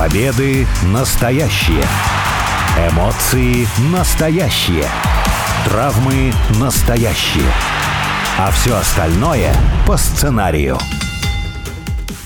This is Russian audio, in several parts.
Победы настоящие. Эмоции настоящие. Травмы настоящие. А все остальное по сценарию.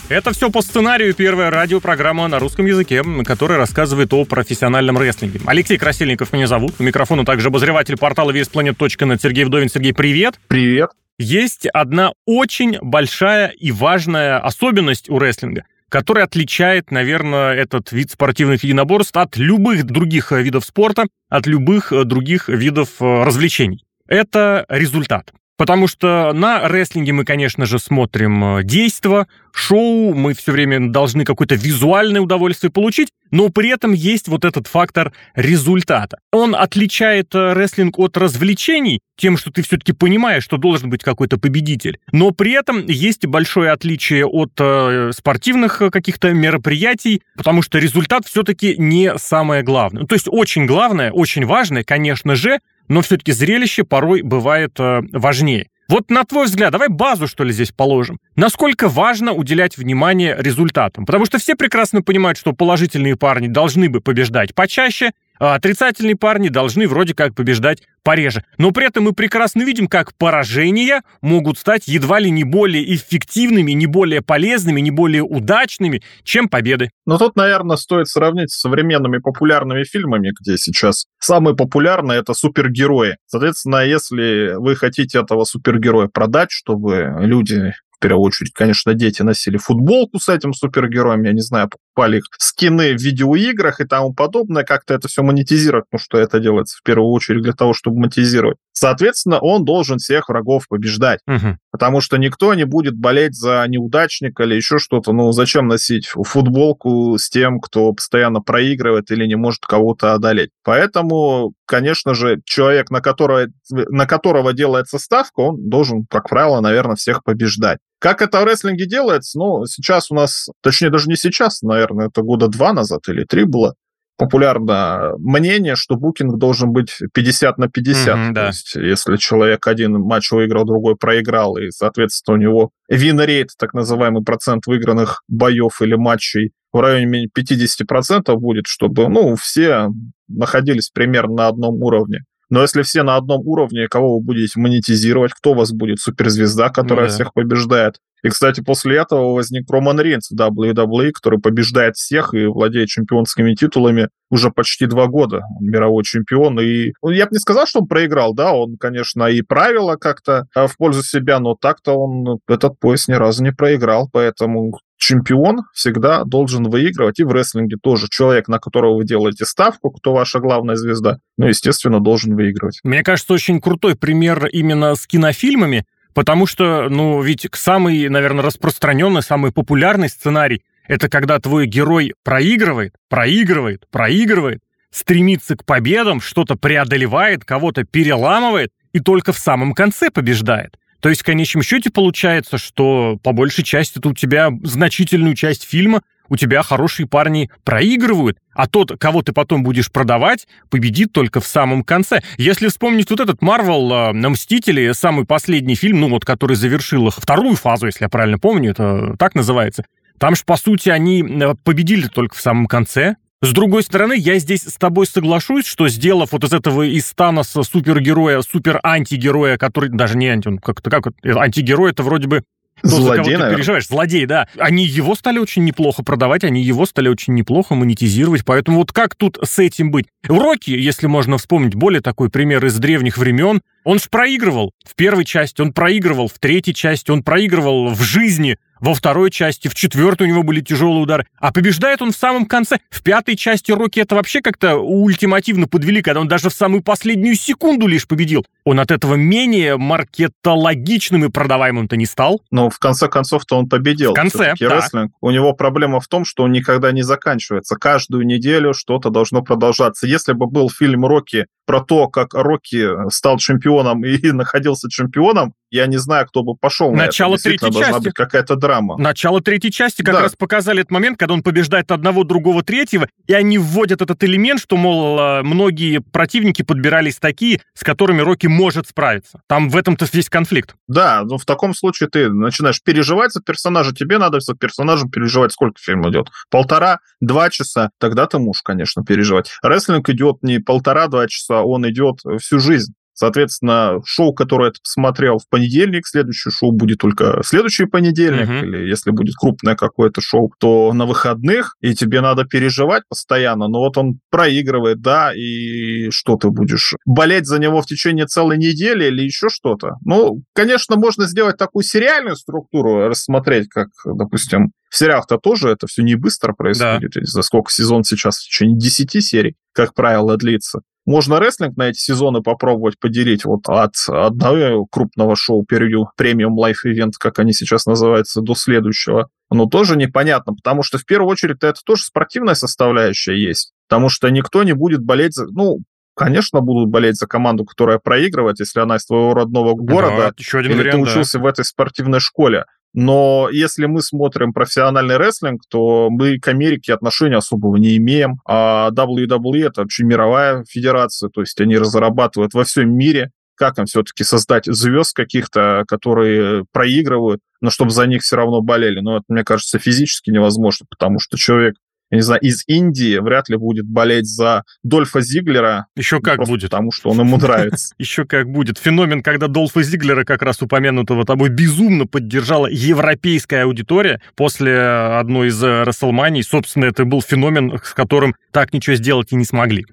Это все по сценарию первая радиопрограмма на русском языке, которая рассказывает о профессиональном рестлинге. Алексей Красильников меня зовут. У микрофона также обозреватель портала VSPlanet.net Сергей Вдовин. Сергей, привет. Привет. Есть одна очень большая и важная особенность у рестлинга который отличает, наверное, этот вид спортивных единоборств от любых других видов спорта, от любых других видов э, развлечений. Это результат. Потому что на рестлинге мы, конечно же, смотрим э, действо, шоу, мы все время должны какое-то визуальное удовольствие получить, но при этом есть вот этот фактор результата. Он отличает э, рестлинг от развлечений тем, что ты все-таки понимаешь, что должен быть какой-то победитель. Но при этом есть большое отличие от э, спортивных каких-то мероприятий, потому что результат все-таки не самое главное. То есть очень главное, очень важное, конечно же, но все-таки зрелище порой бывает э, важнее. Вот на твой взгляд, давай базу, что ли, здесь положим. Насколько важно уделять внимание результатам? Потому что все прекрасно понимают, что положительные парни должны бы побеждать почаще, а отрицательные парни должны вроде как побеждать пореже. Но при этом мы прекрасно видим, как поражения могут стать едва ли не более эффективными, не более полезными, не более удачными, чем победы. Ну тут, наверное, стоит сравнить с современными популярными фильмами, где сейчас самые популярные — это супергерои. Соответственно, если вы хотите этого супергероя продать, чтобы люди первую очередь, конечно, дети носили футболку с этим супергероем, я не знаю, покупали их скины в видеоиграх и тому подобное, как-то это все монетизировать, потому что это делается в первую очередь для того, чтобы монетизировать. Соответственно, он должен всех врагов побеждать, угу. потому что никто не будет болеть за неудачника или еще что-то. Ну, зачем носить футболку с тем, кто постоянно проигрывает или не может кого-то одолеть? Поэтому, конечно же, человек, на которого, на которого делается ставка, он должен, как правило, наверное, всех побеждать. Как это в рестлинге делается? Ну, сейчас у нас, точнее, даже не сейчас, наверное, это года два назад или три было, популярно мнение, что букинг должен быть 50 на 50. Mm-hmm, да. То есть, если человек один матч выиграл, другой проиграл, и, соответственно, у него вин-рейт, так называемый процент выигранных боев или матчей в районе 50% будет, чтобы, ну, все находились примерно на одном уровне. Но если все на одном уровне, кого вы будете монетизировать, кто у вас будет суперзвезда, которая ну, да. всех побеждает? И, кстати, после этого возник Роман Рейнс в WWE, который побеждает всех и владеет чемпионскими титулами уже почти два года. Он мировой чемпион. И ну, я бы не сказал, что он проиграл, да, он, конечно, и правила как-то а, в пользу себя, но так-то он этот пояс ни разу не проиграл, поэтому чемпион всегда должен выигрывать, и в рестлинге тоже. Человек, на которого вы делаете ставку, кто ваша главная звезда, ну, естественно, должен выигрывать. Мне кажется, очень крутой пример именно с кинофильмами, Потому что, ну, ведь самый, наверное, распространенный, самый популярный сценарий – это когда твой герой проигрывает, проигрывает, проигрывает, стремится к победам, что-то преодолевает, кого-то переламывает и только в самом конце побеждает. То есть в конечном счете получается, что по большей части это у тебя значительную часть фильма у тебя хорошие парни проигрывают, а тот, кого ты потом будешь продавать, победит только в самом конце. Если вспомнить вот этот Марвел э, на Мстители, самый последний фильм, ну вот, который завершил их вторую фазу, если я правильно помню, это так называется, там же, по сути, они э, победили только в самом конце. С другой стороны, я здесь с тобой соглашусь, что сделав вот из этого из Таноса супергероя, супер-антигероя, который даже не анти, он как-то как антигерой, это вроде бы то, Злодей, за кого ты переживаешь. Злодей, да. Они его стали очень неплохо продавать, они его стали очень неплохо монетизировать. Поэтому вот как тут с этим быть? Рокки, если можно вспомнить более такой пример из древних времен, он же проигрывал в первой части, он проигрывал в третьей части, он проигрывал в жизни во второй части, в четвертой у него были тяжелые удары, а побеждает он в самом конце. В пятой части Рокки это вообще как-то ультимативно подвели, когда он даже в самую последнюю секунду лишь победил. Он от этого менее маркетологичным и продаваемым-то не стал. Но в конце концов-то он победил. В конце, да. рестлинг. У него проблема в том, что он никогда не заканчивается. Каждую неделю что-то должно продолжаться. Если бы был фильм Рокки про то, как Рокки стал чемпионом и находился чемпионом, я не знаю, кто бы пошел Начало на это. третьей должна части. быть какая-то драма. Начало третьей части как Да. раз показали этот момент, когда он побеждает одного, другого, третьего, и они вводят этот элемент, что, мол, э, многие противники подбирались такие, с которыми Рокки может справиться. Там в этом-то весь конфликт. Да, ну в таком случае ты начинаешь переживать за персонажа, тебе надо за персонажем переживать, сколько фильм идет? Полтора, два часа, тогда ты можешь, конечно, переживать. Рестлинг идет не полтора-два часа, он идет всю жизнь. Соответственно, шоу, которое ты посмотрел в понедельник, следующее шоу будет только следующий понедельник, Мгм. или если будет крупное какое-то шоу, то на выходных, и тебе надо переживать постоянно, но вот он проигрывает, да, и что ты будешь? Болеть за него в течение целой недели или еще что-то? Ну, конечно, можно сделать такую сериальную структуру, рассмотреть, как, допустим, в сериалах-то тоже это все не быстро происходит. За сколько сезон сейчас? В течение 10 серий, как правило, длится. Можно рестлинг на эти сезоны попробовать поделить вот от одного крупного шоу перью премиум лайф ивент, как они сейчас называются, до следующего. Но тоже непонятно, потому что в первую очередь это тоже спортивная составляющая есть. Потому что никто не будет болеть за... Ну, конечно, будут болеть за команду, которая проигрывает, если она из твоего родного города, Да, еще один или вариант, ты да. учился в этой спортивной школе. Но если мы смотрим профессиональный рестлинг, то мы к Америке отношения особого не имеем. А WWE это вообще мировая федерация, то есть они разрабатывают во всем мире, как им все-таки создать звезд каких-то, которые проигрывают, но чтобы за них все равно болели. Но это, мне кажется, физически невозможно, потому что человек, я не знаю, из Индии вряд ли будет болеть за Дольфа Зиглера, Еще как просто будет. потому что он ему нравится. Еще как будет. Феномен, когда Долфа Зиглера, как раз упомянутого тобой, безумно поддержала европейская аудитория после одной из э, Расселманий. Собственно, это был феномен, с которым так ничего сделать и не смогли.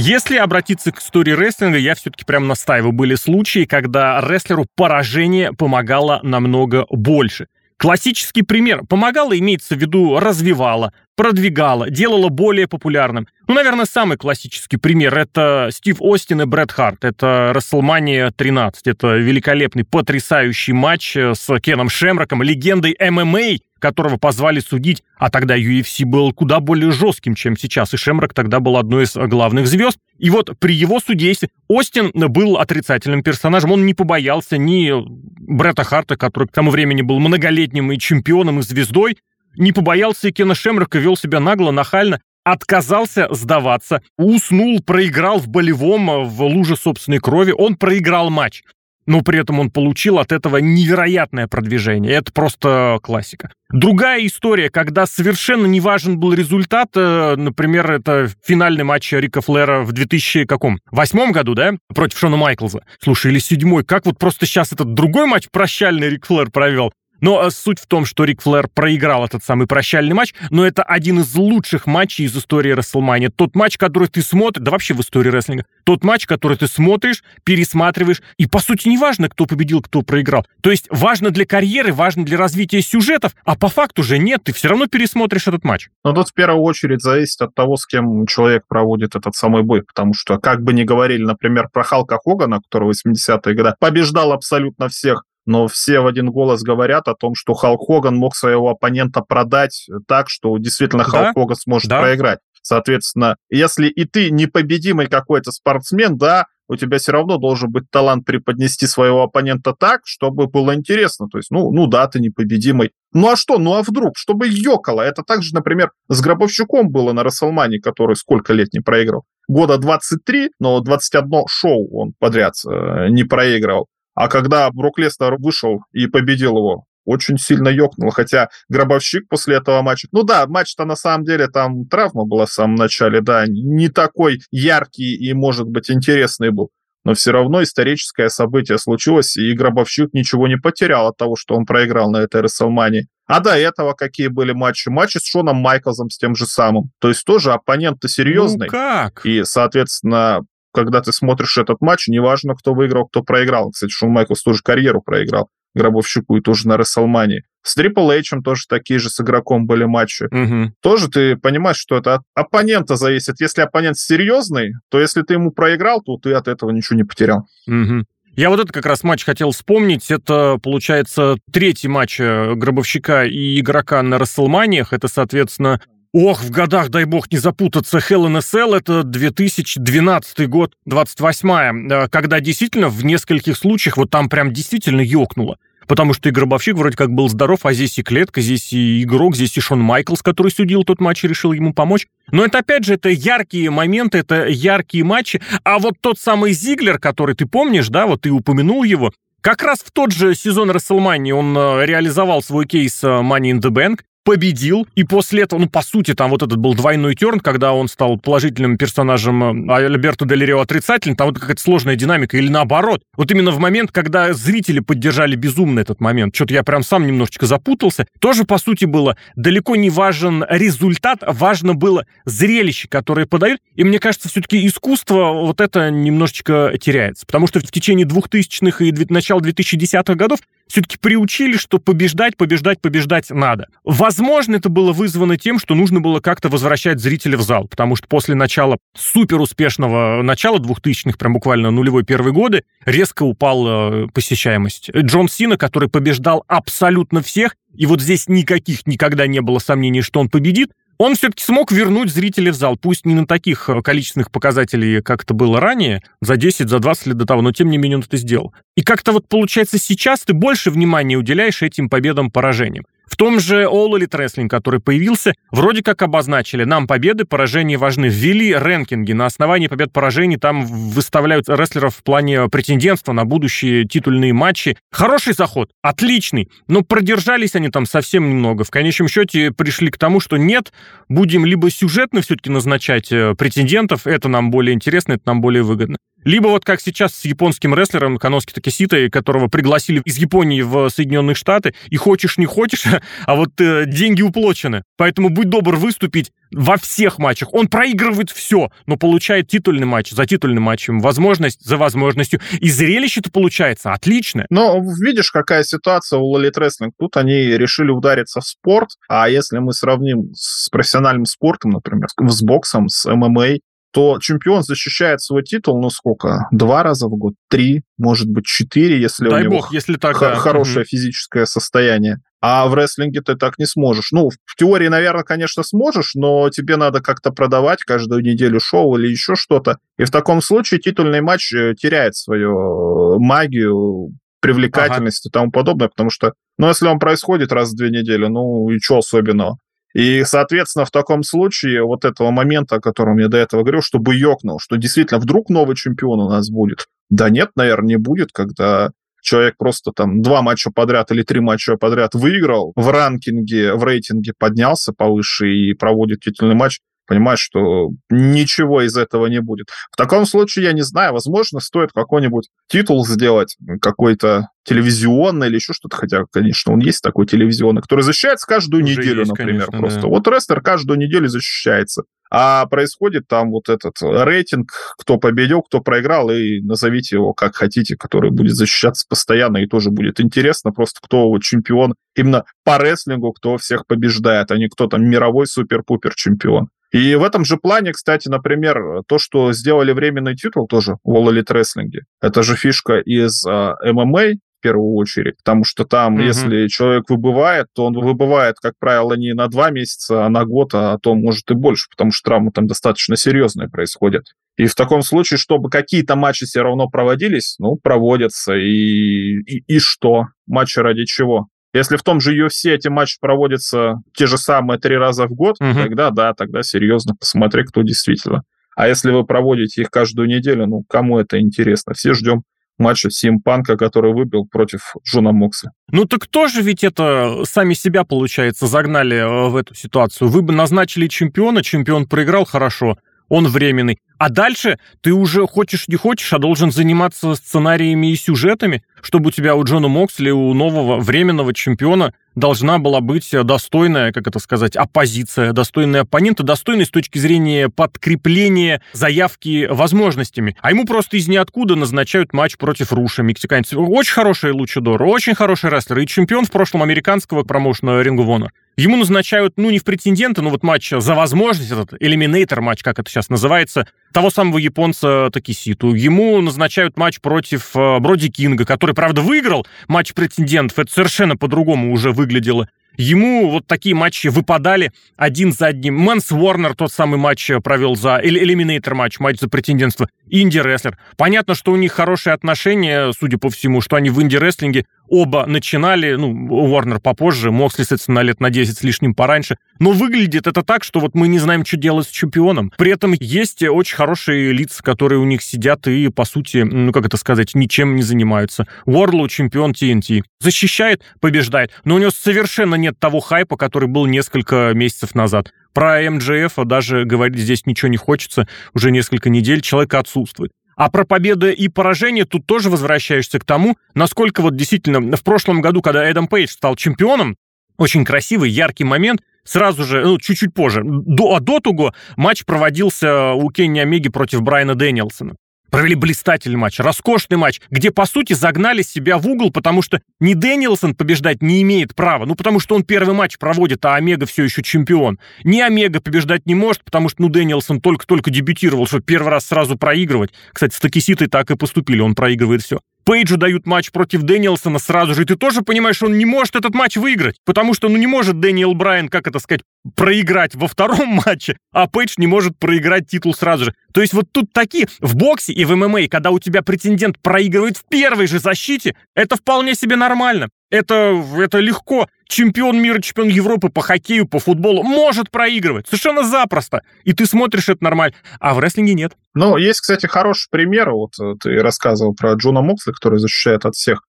Если обратиться к истории рестлинга, я все-таки прям настаиваю. Были случаи, когда рестлеру поражение помогало намного больше. Классический пример. Помогало, имеется в виду, развивало, продвигало, делало более популярным. Ну, наверное, самый классический пример – это Стив Остин и Брэд Харт. Это WrestleMania 13. Это великолепный, потрясающий матч э, с Кеном Шемроком, легендой ММА, которого позвали судить, а тогда UFC был куда более жестким, чем сейчас, и Шемрок тогда был одной из главных звезд. И вот при его судействе Остин был отрицательным персонажем, он не побоялся ни Бретта Харта, который к тому времени был многолетним и чемпионом, и звездой, не побоялся и Кена Шемрока, вел себя нагло, нахально, отказался сдаваться, уснул, проиграл в болевом, в луже собственной крови, он проиграл матч. Но при этом он получил от этого невероятное продвижение. Это просто классика. Другая история, когда совершенно не важен был результат, э, например, это финальный матч Рика Флера в 2000 каком? Восьмом году, да? Против Шона Майклза. Слушай, или седьмой. Как вот просто сейчас этот другой матч прощальный Рик Флер провел? Но э, суть в том, что Рик Флэр проиграл этот самый прощальный матч, но это один из лучших матчей из истории Расселмания. Тот матч, который ты смотришь, да вообще в истории рестлинга, тот матч, который ты смотришь, пересматриваешь, и по сути не важно, кто победил, кто проиграл. То есть важно для карьеры, важно для развития сюжетов, а по факту же нет, ты все равно пересмотришь этот матч. Но тут в первую очередь зависит от того, с кем человек проводит этот самый бой, потому что, как бы ни говорили, например, про Халка Хогана, который в 80-е годы побеждал абсолютно всех, но все в один голос говорят о том, что Халк Хоган мог своего оппонента продать так, что действительно Да, Халк Хоган сможет да. проиграть. Соответственно, если и ты непобедимый какой-то спортсмен, да, у тебя все равно должен быть талант преподнести своего оппонента так, чтобы было интересно. То есть, ну, ну да, ты непобедимый. Ну а что? Ну а вдруг? Чтобы ёкало. Это также, например, с Гробовщиком было на Расселмане, который сколько лет не проиграл? Года 23, но 21 шоу он подряд э, не проигрывал. А когда Брок Леснер вышел и победил его, очень сильно ёкнул. Хотя Гробовщик после этого матча... Ну да, матч-то на самом деле там травма была в самом начале, да, не такой яркий и, может быть, интересный был. Но все равно историческое событие случилось, и Гробовщик ничего не потерял от того, что он проиграл на этой Расселмане. А до этого какие были матчи? Матчи с Шоном Майклзом, с тем же самым. То есть тоже оппонент-то серьезный. Ну как? И, соответственно, когда ты смотришь этот матч, неважно, кто выиграл, кто проиграл. Кстати, Шон Майклс тоже карьеру проиграл Гробовщику и тоже на Расселмане. С Трипл Эйчем тоже такие же с игроком были матчи. Мгм. Тоже ты понимаешь, что это от оппонента зависит. Если оппонент серьезный, то если ты ему проиграл, то ты от этого ничего не потерял. Мгм. Я вот этот как раз матч хотел вспомнить. Это, получается, третий матч э, Гробовщика и игрока на Расселманиях. Это, соответственно, Ох, в годах, дай бог, не запутаться. Hell in a Cell это 2012 год, 28 когда действительно в нескольких случаях вот там прям действительно ёкнуло. Потому что и Гробовщик вроде как был здоров, а здесь и Клетка, здесь и игрок, здесь и Шон Майклс, который судил тот матч и решил ему помочь. Но это, опять же, это яркие моменты, это яркие матчи. А вот тот самый Зиглер, который ты помнишь, да, вот ты упомянул его, как раз в тот же сезон Расселмании он э, реализовал свой кейс э, Money in the Bank, победил, и после этого, ну, по сути, там вот этот был двойной терн, когда он стал положительным персонажем, а Альберто Дель Рио отрицательным, там вот какая-то сложная динамика, или наоборот. Вот именно в момент, когда зрители поддержали безумно этот момент, что-то я прям сам немножечко запутался, тоже, по сути, было далеко не важен результат, важно было зрелище, которое подают, и мне кажется, все-таки искусство вот это немножечко теряется, потому что в течение 2000-х и начала 2010-х годов все-таки приучили, что побеждать, побеждать, побеждать надо. Возможно, это было вызвано тем, что нужно было как-то возвращать зрителя в зал, потому что после начала супер успешного начала 2000-х, прям буквально нулевой первые годы, резко упала э, посещаемость. Джон Сина, который побеждал абсолютно всех, и вот здесь никаких никогда не было сомнений, что он победит, он все-таки смог вернуть зрителей в зал, пусть не на таких э, количественных показателей, как это было ранее, за 10, за 20 лет до того, но тем не менее он это сделал. И как-то вот получается сейчас ты больше внимания уделяешь этим победам-поражениям. В том же All Elite Wrestling, который появился, вроде как обозначили, нам победы, поражения важны. Ввели рэнкинги. На основании побед-поражений там выставляют рестлеров в плане претендентства на будущие титульные матчи. Хороший заход, отличный. Но продержались они там совсем немного. В конечном счете пришли к тому, что нет, будем либо сюжетно все-таки назначать э, претендентов, это нам более интересно, это нам более выгодно. Либо вот как сейчас с японским рестлером Каноски Такесита, которого пригласили из Японии в Соединенные Штаты, и хочешь не хочешь, а вот э, деньги уплочены. Поэтому будь добр выступить во всех матчах. Он проигрывает все, но получает титульный матч за титульным матчем, возможность за возможностью. И зрелище-то получается отличное. Но видишь, какая ситуация у Лолит Рестлинг. Тут они решили удариться в спорт, а если мы сравним с профессиональным спортом, например, с боксом, с ММА, то чемпион защищает свой титул, ну сколько, два раза в год, три, может быть, четыре, если Дай у него бог, если так, х- да. хорошее Мгм. физическое состояние. А в рестлинге ты так не сможешь. Ну, в теории, наверное, конечно, сможешь, но тебе надо как-то продавать каждую неделю шоу или еще что-то. И в таком случае титульный матч э, теряет свою э, магию, привлекательность и тому подобное, потому что, ну, если он происходит раз в две недели, ну, и что особенного? И, соответственно, в таком случае вот этого момента, о котором я до этого говорил, чтобы ёкнул, что действительно вдруг новый чемпион у нас будет. Да нет, наверное, не будет, когда человек просто там два матча подряд или три матча подряд выиграл, в ранкинге, в рейтинге поднялся повыше и проводит титульный матч, понимаешь, что ничего из этого не будет. В таком случае, я не знаю, возможно, стоит какой-нибудь титул сделать, какой-то телевизионный или еще что-то, хотя, конечно, он есть такой телевизионный, который защищается каждую Уже неделю, есть, например, конечно, просто. да. Вот рестлер каждую неделю защищается. А происходит там вот этот рейтинг, кто победил, кто проиграл, и назовите его как хотите, который будет защищаться постоянно, и тоже будет интересно просто, кто вот чемпион именно по рестлингу, кто всех побеждает, а не кто там мировой супер-пупер чемпион. И в этом же плане, кстати, например, то, что сделали временный титул тоже в All Elite Wrestling, это же фишка из ММА, в первую очередь, потому что там, Мгм. если человек выбывает, то он выбывает, как правило, не на два месяца, а на год, а то, может, и больше, потому что травмы там достаточно серьезные происходят. И в таком случае, чтобы какие-то матчи все равно проводились, ну, проводятся. И, и, и что? Матчи ради чего? Если в том же UFC эти матчи проводятся те же самые три раза в год, Мгм. тогда да, тогда серьезно посмотри, кто действительно. А если вы проводите их каждую неделю, ну, кому это интересно? Все ждем матча Симпанка, который выбил против Джона Мокса. Ну так тоже ведь это сами себя, получается, загнали э, в эту ситуацию. Вы бы назначили чемпиона, чемпион проиграл хорошо, он временный. А дальше ты уже хочешь не хочешь, а должен заниматься сценариями и сюжетами, чтобы у тебя у Джона Моксли, у нового временного чемпиона должна была быть достойная, как это сказать, оппозиция, достойный оппонент, достойный с точки зрения подкрепления заявки возможностями. А ему просто из ниоткуда назначают матч против Руша, мексиканец. Очень хороший лучидор, очень хороший рестлер и чемпион в прошлом американского промоушена Рингу Вона. Ему назначают, ну, не в претенденты, но вот матч за возможность, этот eliminator матч, как это сейчас называется, того самого японца Такешиту. Ему назначают матч против э, Броди Кинга, который, правда, выиграл матч претендентов. Это совершенно по-другому уже выглядело. ему вот такие матчи выпадали один за одним. Мэнс Уорнер тот самый матч провел за... Или eliminator матч, матч за претендентство. Инди-рестлер. Понятно, что у них хорошие отношения, судя по всему, что они в инди-рестлинге оба начинали, ну, Уорнер попозже, Моксли, соответственно, лет на 10 с лишним пораньше. Но выглядит это так, что вот мы не знаем, что делать с чемпионом. При этом есть очень хорошие лица, которые у них сидят и, по сути, ну, как это сказать, ничем не занимаются. Уорлоу чемпион TNT. Защищает, побеждает. Но у него совершенно нет того хайпа, который был несколько месяцев назад. Про МДФ даже говорить здесь ничего не хочется. Уже несколько недель человек отсутствует. А про победы и поражение тут тоже возвращаешься к тому, насколько вот действительно в прошлом году, когда Эдам Пейдж стал чемпионом, очень красивый, яркий момент, сразу же, ну, чуть-чуть позже, до, а до того матч проводился у Кенни Омеги против Брайана Дэниелсона. Провели блистательный матч, роскошный матч, где, по сути, загнали себя в угол, потому что ни Дэнилсон побеждать не имеет права, ну, потому что он первый матч проводит, а Омега все еще чемпион. Ни Омега побеждать не может, потому что, ну, Дэнилсон только-только дебютировал, чтобы первый раз сразу проигрывать. Кстати, с Такешитой так и поступили, он проигрывает все. Пейджу дают матч против Дэниелсона сразу же, и ты тоже понимаешь, что он не может этот матч выиграть, потому что, ну, не может Дэниел Брайан, как это сказать, проиграть во втором матче, а Пейдж не может проиграть титул сразу же. То есть вот тут такие, в боксе и в ММА, когда у тебя претендент проигрывает в первой же защите, это вполне себе нормально. Это, это легко. Чемпион мира, чемпион Европы по хоккею, по футболу может проигрывать. Совершенно запросто. И ты смотришь это нормально. А в рестлинге нет. Ну, есть, кстати, хороший пример. Вот э, ты рассказывал про Джона Моксли, который защищает от всех.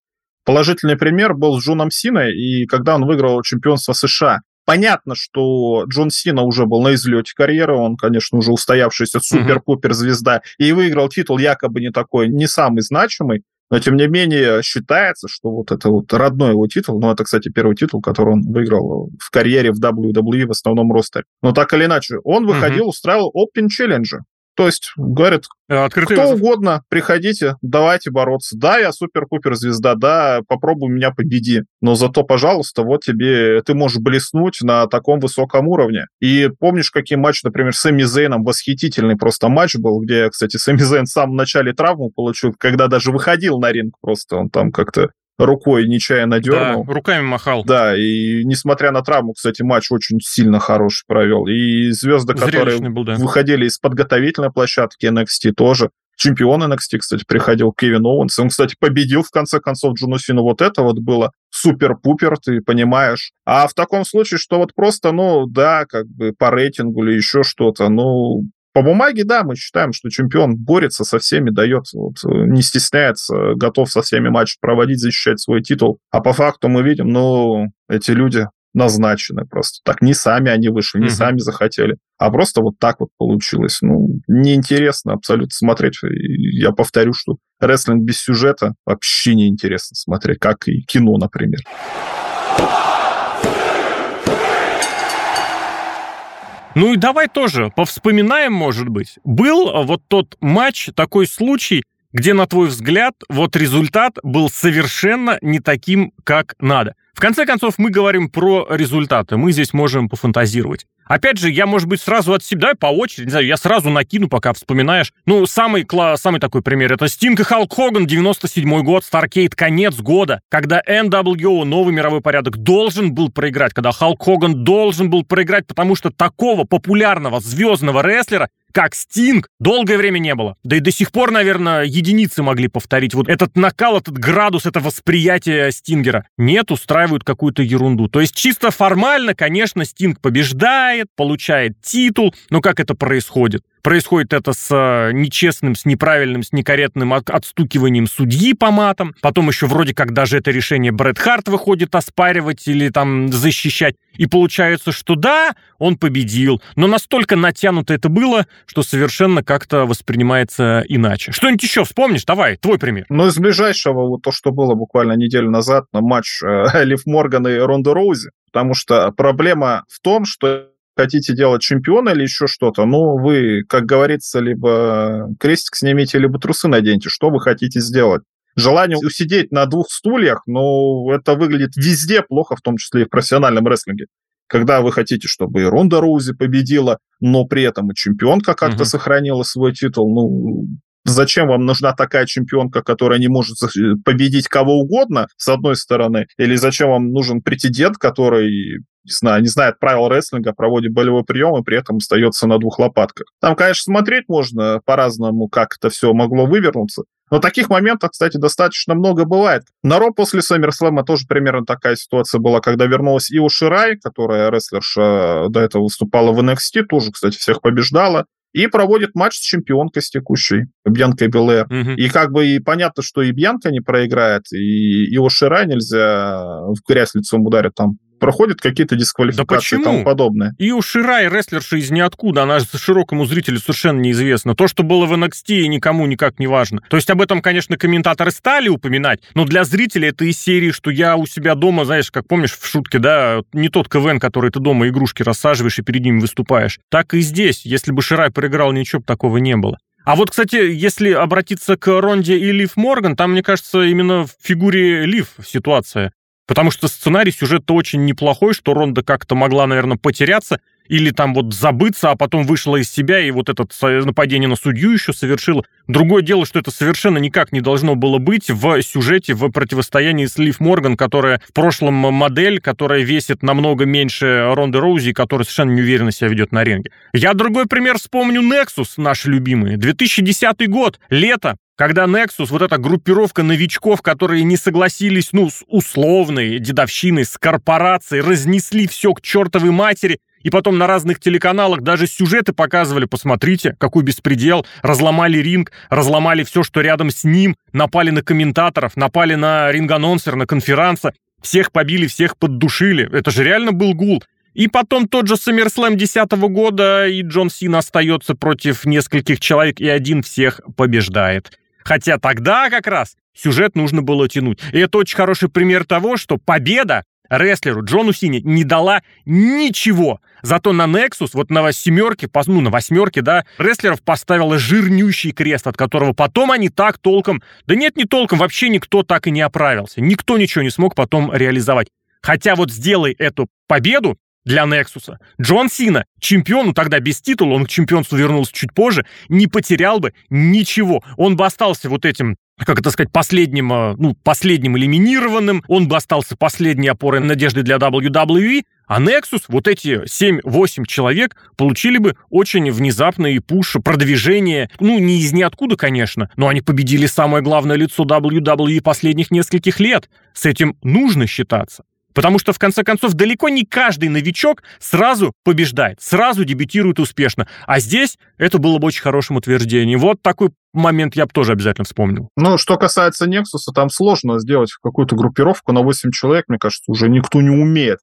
Положительный пример был с Джоном Синой, и когда он выиграл чемпионство США. Понятно, что Джон Сина уже был на излете карьеры, он, конечно, уже устоявшийся супер-пупер звезда, и выиграл титул якобы не такой, не самый значимый, но, тем не менее, считается, что вот это вот родной его титул, ну, это, кстати, первый титул, который он выиграл в карьере в WWE в основном ростере. Но так или иначе, он выходил, uh-huh. устраивал Open Challenge. То есть, говорят, э, Открытый кто вызов. угодно, приходите, давайте бороться. Да, я супер-пупер звезда, да, попробуй меня победи. Но зато, пожалуйста, вот тебе, ты можешь блеснуть на таком высоком уровне. И помнишь, какие матчи, например, с Эми Зейном, восхитительный просто матч был, где, кстати, Сэмми Зейн в самом начале травму получил, когда даже выходил на ринг просто, он там как-то рукой нечаянно дернул. Да, руками махал. Да, и несмотря на травму, кстати, матч очень сильно хороший провел. И звезды, которые был, да. выходили из подготовительной площадки NXT тоже. Чемпион NXT, кстати, приходил Кевин Оуэнс. Он, кстати, победил, в конце концов, Джуну Сину. Вот это вот было супер-пупер, ты понимаешь. А в таком случае, что вот просто, ну, да, как бы по рейтингу или еще что-то, ну, по бумаге, да, мы считаем, что чемпион борется со всеми, дает, вот, не стесняется, готов со всеми матчи проводить, защищать свой титул. А по факту мы видим, ну, эти люди назначены просто так. Не сами они вышли, не угу. сами захотели, а просто вот так вот получилось. Ну, неинтересно абсолютно смотреть. Я повторю, что рестлинг без сюжета вообще неинтересно смотреть, как и кино, например. Ну и давай тоже повспоминаем, может быть. Был э, вот тот матч, такой случай, где, на твой взгляд, вот результат был совершенно не таким, как надо. В конце концов, мы говорим про результаты, мы здесь можем пофантазировать. Опять же, я, может быть, сразу от себя по очереди, не знаю, я сразу накину, пока вспоминаешь. Ну, самый, класс, самый такой пример, это Стинг и Халк Хоган, 97 год, Старкейт, конец года, когда NWO, новый мировой порядок, должен был проиграть, когда Халк Хоган должен был проиграть, потому что такого популярного звездного рестлера как Стинг, долгое время не было. Да и до сих пор, наверное, единицы могли повторить вот этот накал, этот градус, это восприятие Стингера. Нет, устраивают какую-то ерунду. То есть чисто формально, конечно, Стинг побеждает, получает титул, но как это происходит? Происходит это с э, нечестным, с неправильным, с некорректным отстукиванием судьи по матам. Потом еще вроде как даже это решение Брэд Харт выходит оспаривать или там защищать. И получается, что да, он победил. Но настолько натянуто это было, что совершенно как-то воспринимается иначе. Что-нибудь еще вспомнишь? Давай, твой пример. Ну, из ближайшего, вот то, что было буквально неделю назад на матч э, Лив Морган и Ронда Роузи. Потому что проблема в том, что хотите делать чемпиона или еще что-то, ну, вы, как говорится, либо крестик снимите, либо трусы наденьте. Что вы хотите сделать? Желание усидеть на двух стульях, ну, это выглядит везде плохо, в том числе и в профессиональном рестлинге. Когда вы хотите, чтобы и Ронда Роузи победила, но при этом и чемпионка как-то угу. сохранила свой титул, ну, зачем вам нужна такая чемпионка, которая не может победить кого угодно, с одной стороны, или зачем вам нужен претендент, который не знаю, не знает правил рестлинга, проводит болевой прием и при этом остается на двух лопатках. Там, конечно, смотреть можно по-разному, как это все могло вывернуться. Но таких моментов, кстати, достаточно много бывает. На Ро после Саммерслэма тоже примерно такая ситуация была, когда вернулась Ио Ширай, которая рестлерша до этого выступала в NXT, тоже, кстати, всех побеждала и проводит матч с чемпионкой с текущей, Бьянкой Белэр. Угу. И как бы и понятно, что и Бьянка не проиграет, и его Шира нельзя в грязь лицом ударить там проходят какие-то дисквалификации да и тому подобное. И у Ширай рестлерша из ниоткуда, она широкому зрителю совершенно неизвестна. То, что было в NXT, никому никак не важно. То есть об этом, конечно, комментаторы стали упоминать, но для зрителя это из серии, что я у себя дома, знаешь, как помнишь в шутке, да, не тот КВН, который ты дома игрушки рассаживаешь и перед ним выступаешь. Так и здесь. Если бы Ширай проиграл, ничего бы такого не было. А вот, кстати, если обратиться к Ронде и Лив Морган, там, мне кажется, именно в фигуре Лив ситуация. Потому что сценарий сюжет очень неплохой, что Ронда как-то могла, наверное, потеряться или там вот забыться, а потом вышла из себя и вот это нападение на судью еще совершила. Другое дело, что это совершенно никак не должно было быть в сюжете, в противостоянии с Лив Морган, которая в прошлом модель, которая весит намного меньше Ронды Роузи, которая совершенно неуверенно себя ведет на ринге. Я другой пример вспомню Nexus, наш любимый. 2010 год, лето, когда Nexus, вот эта группировка новичков, которые не согласились, ну, с условной дедовщиной, с корпорацией, разнесли все к чертовой матери, и потом на разных телеканалах даже сюжеты показывали, посмотрите, какой беспредел, разломали ринг, разломали все, что рядом с ним, напали на комментаторов, напали на ринг-анонсер, на конференции, всех побили, всех поддушили. Это же реально был гул. И потом тот же SummerSlam 10 года, и Джон Сина остается против нескольких человек, и один всех побеждает. Хотя тогда как раз сюжет нужно было тянуть. И это очень хороший пример того, что победа рестлеру Джону Сине не дала ничего. Зато на Nexus, вот на семерке, ну, на восьмерке, да, рестлеров поставила жирнющий крест, от которого потом они так толком... Да нет, не толком, вообще никто так и не оправился. Никто ничего не смог потом реализовать. Хотя вот сделай эту победу, для Nexus. Джон Сина, чемпиону ну, тогда без титула, он к чемпионству вернулся чуть позже, не потерял бы ничего. Он бы остался вот этим как это сказать, последним, э, ну, последним элиминированным, он бы остался последней опорой надежды для WWE, а Nexus, вот эти 7-8 человек, получили бы очень внезапный пуш, продвижение, ну, не из ниоткуда, конечно, но они победили самое главное лицо WWE последних нескольких лет. С этим нужно считаться. Потому что, в конце концов, далеко не каждый новичок сразу побеждает, сразу дебютирует успешно. А здесь это было бы очень хорошим утверждением. Вот такой момент я бы тоже обязательно вспомнил. Ну, что касается Nexus, там сложно сделать какую-то группировку на 8 человек, мне кажется, уже никто не умеет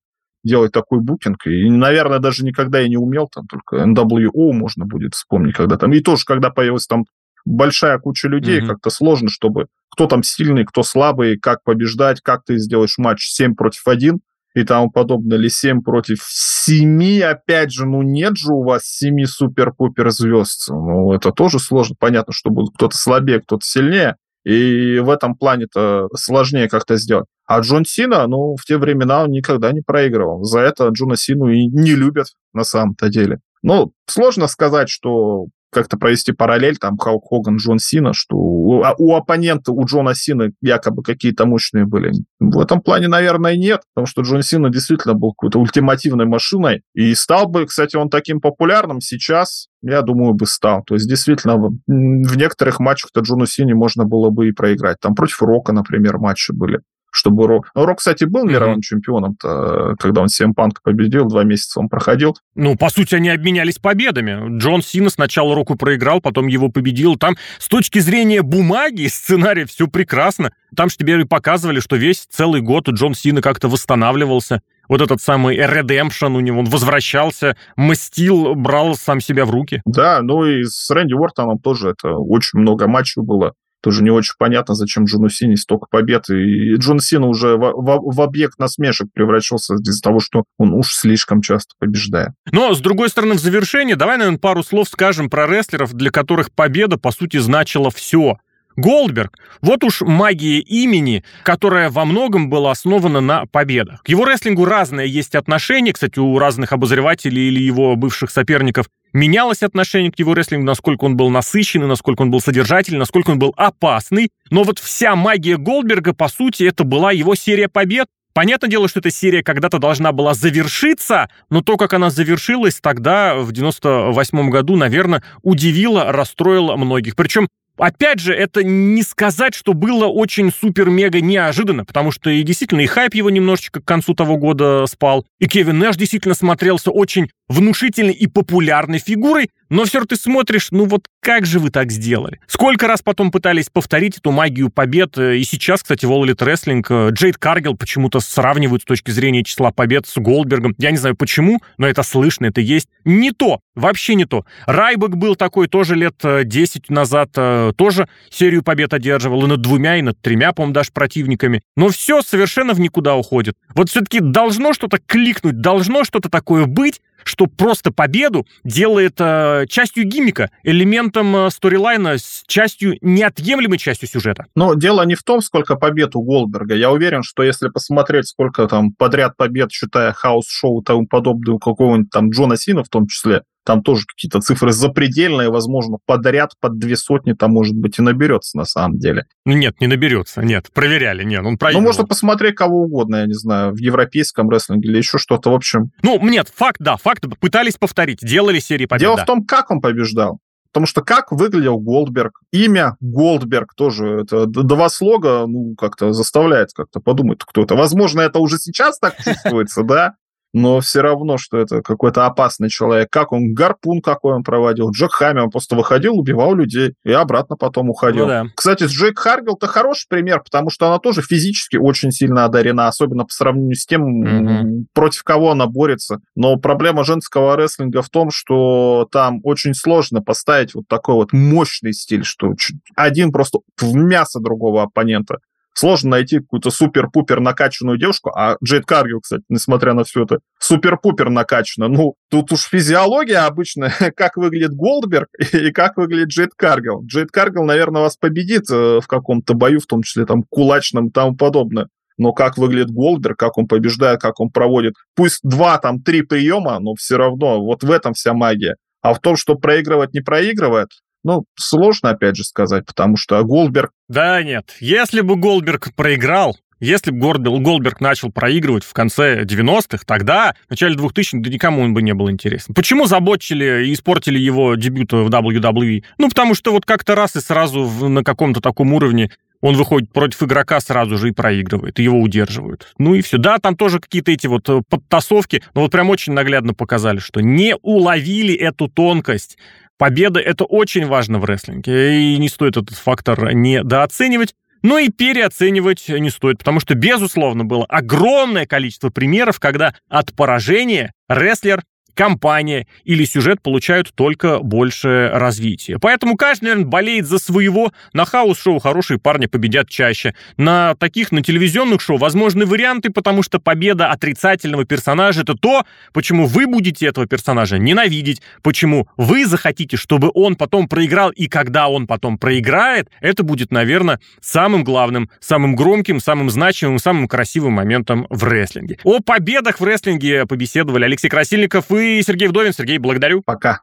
делать такой букинг. И, наверное, даже никогда и не умел, там только NWO можно будет вспомнить, когда там. И тоже, когда появилась там большая куча людей, mm-hmm. как-то сложно, чтобы кто там сильный, кто слабый, как побеждать, как ты сделаешь матч 7 против 1 и тому подобное, или 7 против 7, опять же, ну нет же у вас 7 супер-пупер звезд, ну это тоже сложно, понятно, что будет кто-то слабее, кто-то сильнее, и в этом плане-то сложнее как-то сделать. А Джон Сина, ну, в те времена он никогда не проигрывал. За это Джона Сину и не любят на самом-то деле. Ну, сложно сказать, что как-то провести параллель, там, Халк Хоган, Джон Сина, что у, а, у оппонента, у Джона Сина якобы какие-то мощные были. В этом плане, наверное, нет, потому что Джон Сина действительно был какой-то ультимативной машиной, и стал бы, кстати, он таким популярным сейчас, я думаю, бы стал. То есть, действительно, в, некоторых матчах-то Джону Сине можно было бы и проиграть. Там против Рока, например, матчи были чтобы Рок... Ну, Рок, кстати, был мировым mm-hmm. чемпионом-то, когда он CM Punk победил, два месяца он проходил. Ну, по сути, они обменялись победами. Джон Сина сначала Року проиграл, потом его победил. Там с точки зрения бумаги, сценария все прекрасно. Там же тебе показывали, что весь целый год Джон Сина как-то восстанавливался. Вот этот самый Redemption у него, он возвращался, мстил, брал сам себя в руки. Да, ну и с Рэнди Уортоном тоже это очень много матчей было тоже не очень понятно, зачем Джону Сине столько побед. И Джон Сина уже в, в, в объект насмешек превращался из-за того, что он уж слишком часто побеждает. Но, с другой стороны, в завершение давай, наверное, пару слов скажем про рестлеров, для которых победа, по сути, значила все. Голдберг. Вот уж магия имени, которая во многом была основана на победах. К его рестлингу разное есть отношение, кстати, у разных обозревателей или его бывших соперников менялось отношение к его рестлингу, насколько он был насыщенный, насколько он был содержательный, насколько он был опасный. Но вот вся магия Голдберга, по сути, это была его серия побед. Понятное дело, что эта серия когда-то должна была завершиться, но то, как она завершилась тогда, в 98 году, наверное, удивило, расстроило многих. Причем Опять же, это не сказать, что было очень супер-мега неожиданно, потому что и действительно и хайп его немножечко к концу того года спал, и Кевин Нэш действительно смотрелся очень внушительной и популярной фигурой, но все ты смотришь, ну вот как же вы так сделали? Сколько раз потом пытались повторить эту магию побед, и сейчас, кстати, в All Elite Wrestling Джейд Каргел почему-то сравнивают с точки зрения числа побед с Голдбергом. Я не знаю почему, но это слышно, это есть. Не то, вообще не то. Райбек был такой тоже лет 10 э, назад, э, тоже серию побед одерживал, и над двумя, и над тремя, по-моему, даже противниками. Но все совершенно в никуда уходит. Вот все-таки должно что-то кликнуть, должно что-то такое быть, что просто победу делает э, частью гиммика, элементом э, сторилайна, с частью, неотъемлемой частью сюжета. Но дело не в том, сколько побед у Голдберга. Я уверен, что если посмотреть, сколько там подряд побед, считая house-шоу и тому подобное у какого-нибудь там Джона Сина в том числе, там тоже какие-то цифры запредельные, возможно, подряд под две сотни там, может быть, и наберется на самом деле. Ну нет, не наберется, нет, проверяли, нет, он проигрывал. Ну, можно посмотреть кого угодно, я не знаю, в европейском рестлинге или еще что-то, в общем. Ну, нет, факт, да, факт, пытались повторить, делали серии побед. Дело да. в том, как он побеждал. Потому что как выглядел Голдберг, имя Голдберг тоже, это два слога, ну, как-то заставляет как-то подумать, кто это. Возможно, это уже сейчас так чувствуется, да, но все равно, что это какой-то опасный человек. Как он, гарпун какой он проводил, Джек Хамми, он просто выходил, убивал людей и обратно потом уходил. Ну, да. Кстати, с Джек Харгил-то хороший пример, потому что она тоже физически очень сильно одарена, особенно по сравнению с тем, mm-hmm. против кого она борется. Но проблема женского рестлинга в том, что там очень сложно поставить вот такой вот мощный стиль, что один просто в мясо другого оппонента сложно найти какую-то супер-пупер накачанную девушку, а Джейд Каргил, кстати, несмотря на все это, супер-пупер накачана. Ну, тут уж физиология обычно, как выглядит Голдберг и как выглядит Джейд Каргил. Джейд Каргил, наверное, вас победит э, в каком-то бою, в том числе там кулачном и тому подобное. Но как выглядит Голдберг, как он побеждает, как он проводит, пусть два, там, три приема, но все равно вот в этом вся магия. А в том, что проигрывать не проигрывает, ну, сложно, опять же, сказать, потому что Голдберг... Да нет, если бы Голдберг проиграл, если бы Голдберг начал проигрывать в конце 90-х, тогда, в начале 2000-х, да никому он бы не был интересен. Почему заботили и испортили его дебют в WWE? Ну, потому что вот как-то раз и сразу в, на каком-то таком уровне он выходит против игрока сразу же и проигрывает, и его удерживают. Ну и все. Да, там тоже какие-то эти вот э, подтасовки, но вот прям очень наглядно показали, что не уловили эту тонкость Победа — это очень важно в рестлинге, и не стоит этот фактор недооценивать. Но и переоценивать не стоит, потому что, безусловно, было огромное количество примеров, когда от поражения рестлер компания или сюжет получают только больше развития. Поэтому каждый, наверное, болеет за своего. На house-шоу хорошие парни победят чаще. На таких, на телевизионных шоу возможны варианты, потому что победа отрицательного персонажа — это то, почему вы будете этого персонажа ненавидеть, почему вы захотите, чтобы он потом проиграл, и когда он потом проиграет, это будет, наверное, самым главным, самым громким, самым значимым, самым красивым моментом в рестлинге. О победах в рестлинге побеседовали Алексей Красильников и Сергей Вдовин. Сергей, благодарю. Пока.